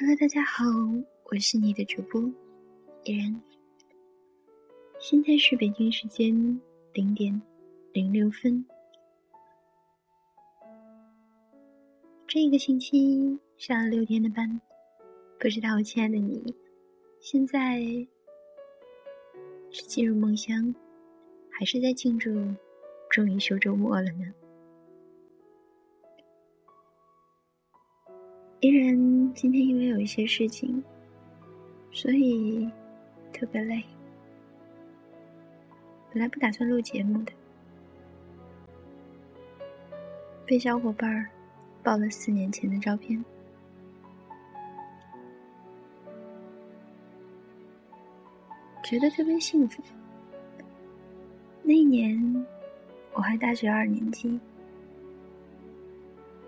Hello，大家好，我是你的主播依然。现在是北京时间零点零六分。这个星期上了六天的班，不知道我亲爱的你，现在是进入梦乡，还是在庆祝终于休周末了呢？依然今天因为有一些事情，所以特别累。本来不打算录节目的，被小伙伴儿爆了四年前的照片，觉得特别幸福。那一年我还大学二年级，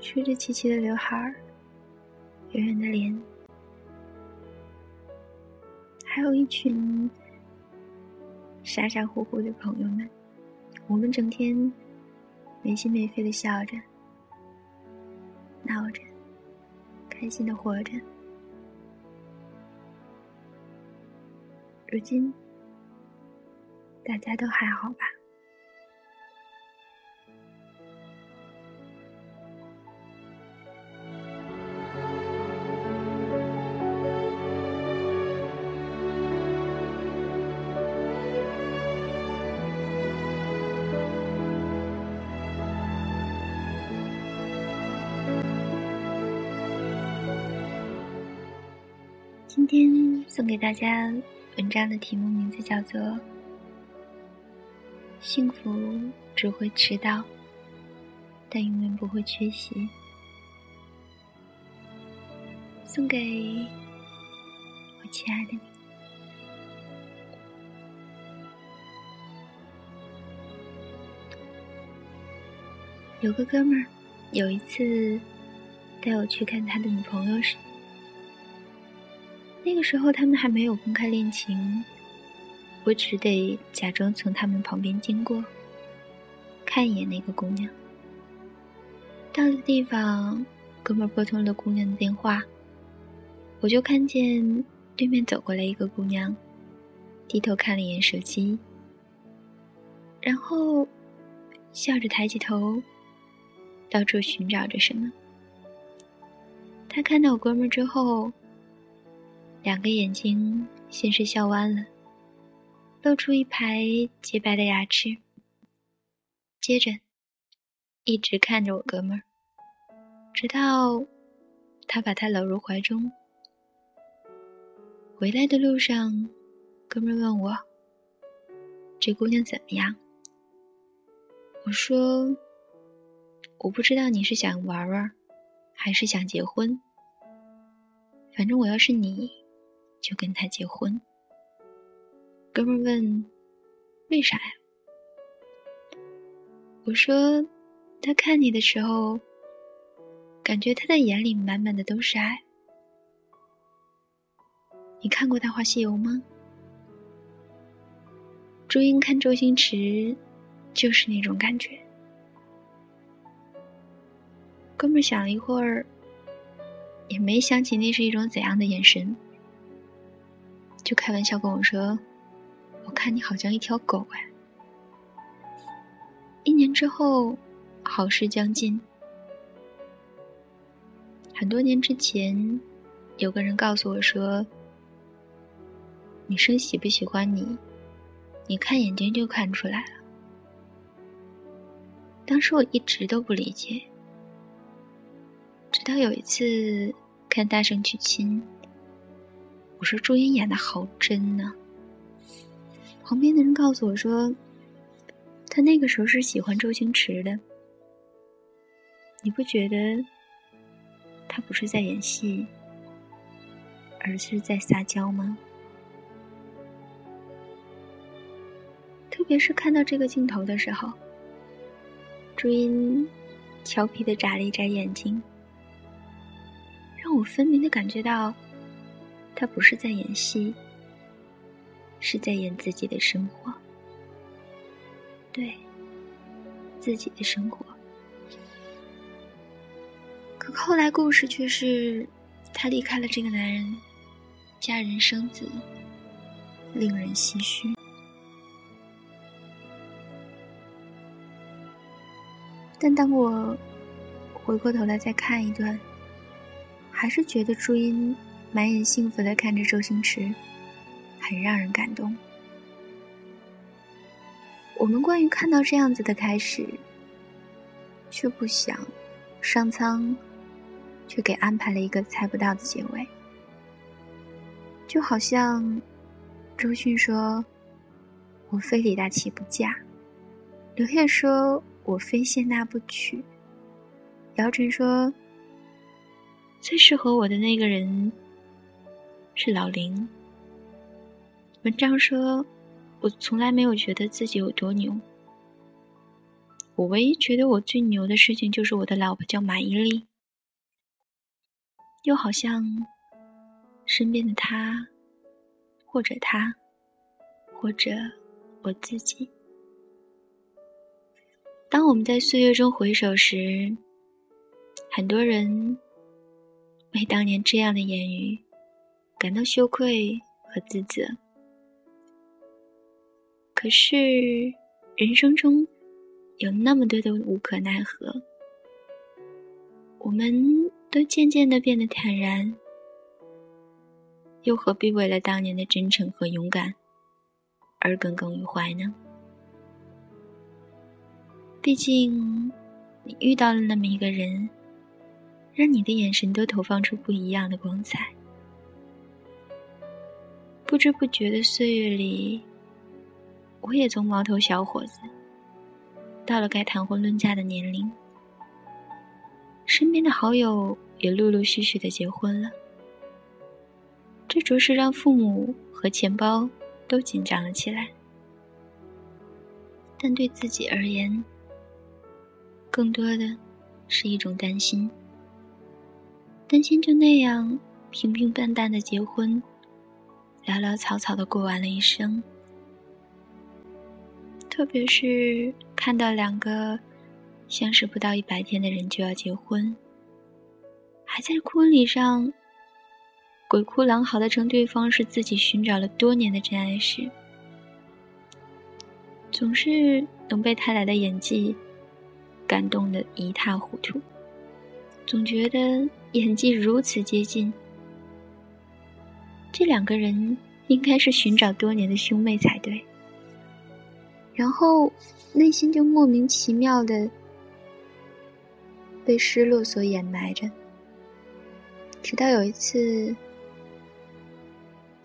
梳着齐齐的刘海儿。圆圆的脸，还有一群傻傻乎乎的朋友们，我们整天没心没肺的笑着、闹着，开心的活着。如今，大家都还好吧？今天送给大家文章的题目名字叫做《幸福只会迟到，但永远不会缺席》，送给我亲爱的你。有个哥们儿，有一次带我去看他的女朋友时。那个时候，他们还没有公开恋情，我只得假装从他们旁边经过，看一眼那个姑娘。到了地方，哥们拨通了姑娘的电话，我就看见对面走过来一个姑娘，低头看了一眼手机，然后笑着抬起头，到处寻找着什么。他看到我哥们之后。两个眼睛先是笑弯了，露出一排洁白的牙齿，接着一直看着我哥们儿，直到他把他搂入怀中。回来的路上，哥们儿问我：“这姑娘怎么样？”我说：“我不知道你是想玩玩，还是想结婚。反正我要是你。”就跟他结婚。哥们问：“为啥呀？”我说：“他看你的时候，感觉他的眼里满满的都是爱。你看过《大话西游》吗？朱茵看周星驰，就是那种感觉。”哥们想了一会儿，也没想起那是一种怎样的眼神。就开玩笑跟我说：“我看你好像一条狗哎。”一年之后，好事将近。很多年之前，有个人告诉我说：“女生喜不喜欢你，你看眼睛就看出来了。”当时我一直都不理解，直到有一次看《大圣娶亲》。我说朱茵演的好真呢。旁边的人告诉我说，他那个时候是喜欢周星驰的。你不觉得他不是在演戏，而是在撒娇吗？特别是看到这个镜头的时候，朱茵调皮的眨了一眨眼睛，让我分明的感觉到。他不是在演戏，是在演自己的生活。对，自己的生活。可后来故事却是，她离开了这个男人，嫁人生子，令人唏嘘。但当我回过头来再看一段，还是觉得朱茵满眼幸福的看着周星驰，很让人感动。我们关于看到这样子的开始，却不想上苍，却给安排了一个猜不到的结尾。就好像周迅说：“我非李大齐不嫁。”刘烨说：“我非谢娜不娶。”姚晨说：“最适合我的那个人是老林。”文章说。我从来没有觉得自己有多牛。我唯一觉得我最牛的事情，就是我的老婆叫马伊琍。又好像身边的他，或者他，或者我自己。当我们在岁月中回首时，很多人为当年这样的言语感到羞愧和自责。可是，人生中有那么多的无可奈何，我们都渐渐的变得坦然，又何必为了当年的真诚和勇敢而耿耿于怀呢？毕竟，你遇到了那么一个人，让你的眼神都投放出不一样的光彩。不知不觉的岁月里。我也从毛头小伙子，到了该谈婚论嫁的年龄，身边的好友也陆陆续续的结婚了，这着实让父母和钱包都紧张了起来。但对自己而言，更多的是一种担心，担心就那样平平淡淡的结婚，潦潦草草的过完了一生。特别是看到两个相识不到一百天的人就要结婚，还在婚礼上鬼哭狼嚎的称对方是自己寻找了多年的真爱时，总是能被他俩的演技感动的一塌糊涂，总觉得演技如此接近，这两个人应该是寻找多年的兄妹才对。然后，内心就莫名其妙的被失落所掩埋着。直到有一次，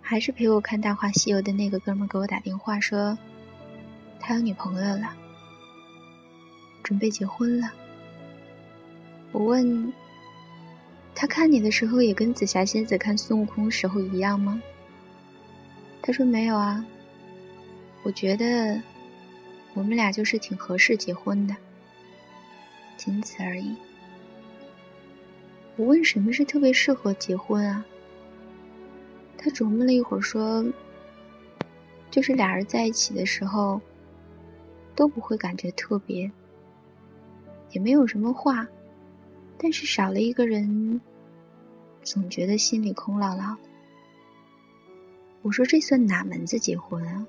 还是陪我看《大话西游》的那个哥们给我打电话说，他有女朋友了，准备结婚了。我问他看你的时候也跟紫霞仙子看孙悟空时候一样吗？他说没有啊。我觉得。我们俩就是挺合适结婚的，仅此而已。我问什么是特别适合结婚啊？他琢磨了一会儿说：“就是俩人在一起的时候，都不会感觉特别，也没有什么话，但是少了一个人，总觉得心里空落落的。”我说：“这算哪门子结婚啊？”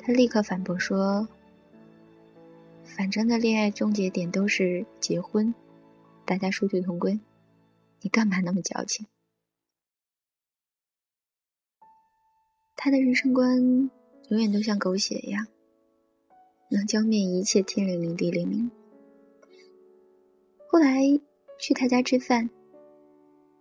他立刻反驳说。反正的恋爱终结点都是结婚，大家殊途同归。你干嘛那么矫情？他的人生观永远都像狗血一样，能浇灭一切天灵灵地灵灵。后来去他家吃饭，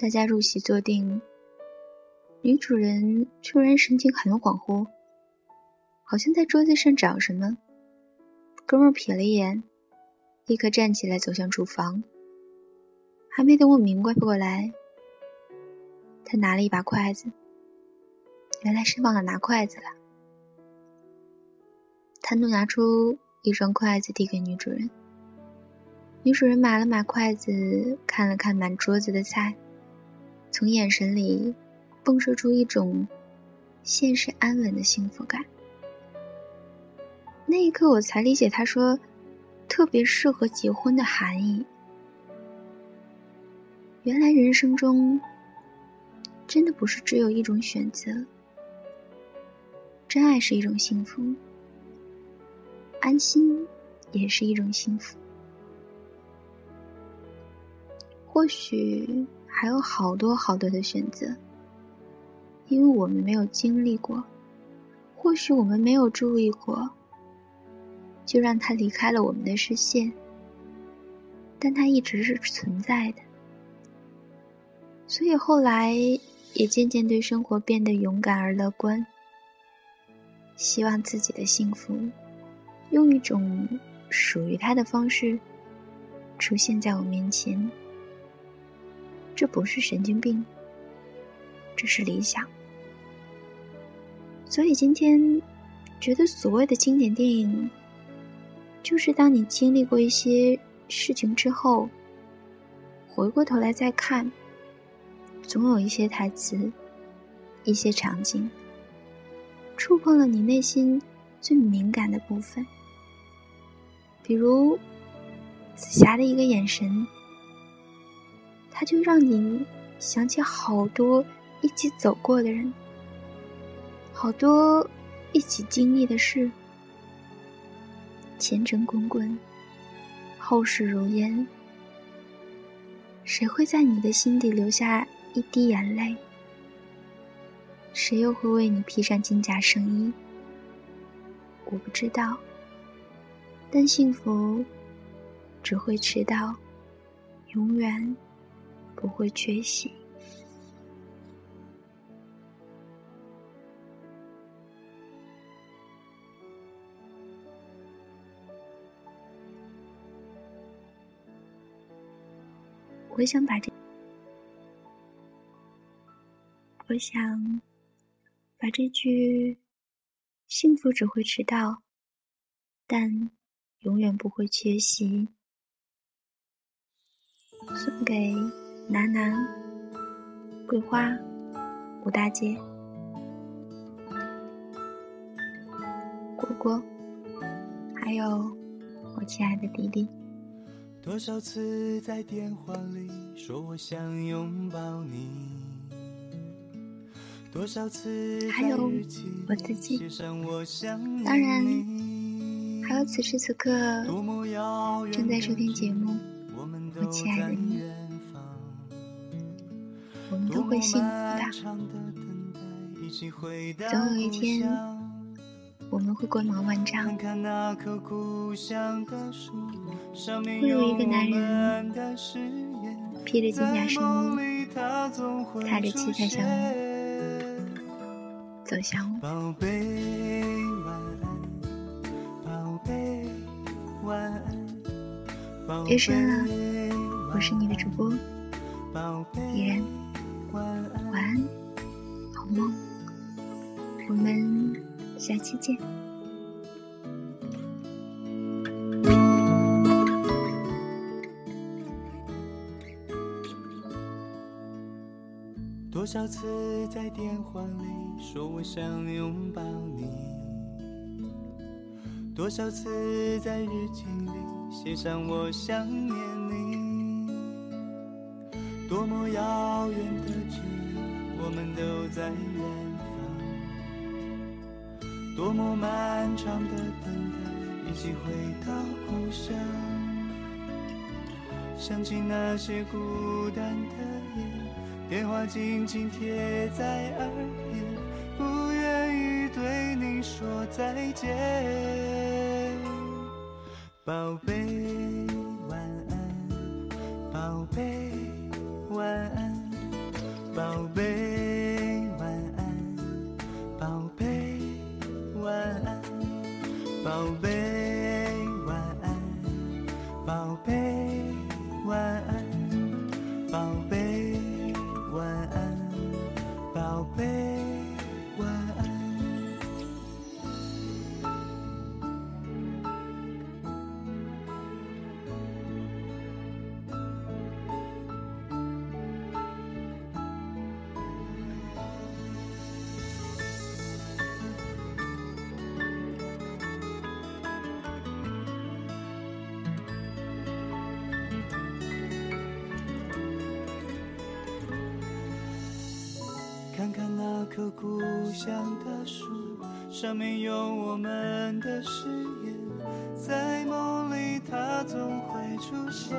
大家入席坐定，女主人突然神情很恍惚，好像在桌子上找什么。哥们瞥了一眼，立刻站起来走向厨房。还没等我明白过来，他拿了一把筷子，原来是忘了拿筷子了。他怒拿出一双筷子递给女主人。女主人买了买筷子，看了看满桌子的菜，从眼神里迸射出一种现实安稳的幸福感。那一刻，我才理解他说“特别适合结婚”的含义。原来人生中真的不是只有一种选择。真爱是一种幸福，安心也是一种幸福。或许还有好多好多的选择，因为我们没有经历过，或许我们没有注意过，就让它离开了我们的视线。但它一直是存在的，所以后来也渐渐对生活变得勇敢而乐观。希望自己的幸福，用一种属于他的方式出现在我面前。这不是神经病，这是理想。所以今天觉得所谓的经典电影，就是当你经历过一些事情之后，回过头来再看，总有一些台词，一些场景。触碰了你内心最敏感的部分，比如紫霞的一个眼神，他就让你想起好多一起走过的人，好多一起经历的事。前尘滚滚，后事如烟，谁会在你的心底留下一滴眼泪？谁又会为你披上金甲圣衣？我不知道，但幸福只会迟到，永远不会缺席。我想把这，我想。把这句“幸福只会迟到，但永远不会缺席”送给楠楠、桂花、吴大姐、果果，还有我亲爱的弟弟。多少次在电话里说我想拥抱你。多少次还有我自己，当然还有此时此刻正在收听节目，我亲爱的你，会幸福的。总有一天，我们会光芒万丈。会有一个男人披着金甲圣衣，踏着七彩祥云。走向我。宝贝晚安，宝贝晚安。夜深了，我是你的主播依然，晚安，好梦，我们下期见。多少次在电话里。说我想拥抱你，多少次在日记里写上我想念你，多么遥远的，我们都在远方，多么漫长的等待，一起回到故乡，想起那些孤单的夜，电话紧紧贴在耳边。不愿意对你说再见，宝贝晚安，宝贝晚安，宝贝。宝棵故乡的树，上面有我们的誓言，在梦里它总会出现。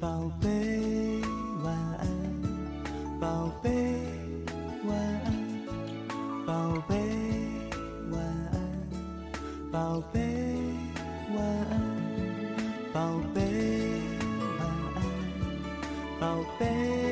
宝贝，晚安，宝贝，晚安，宝贝，晚安，宝贝，晚安，宝贝，晚安，宝贝。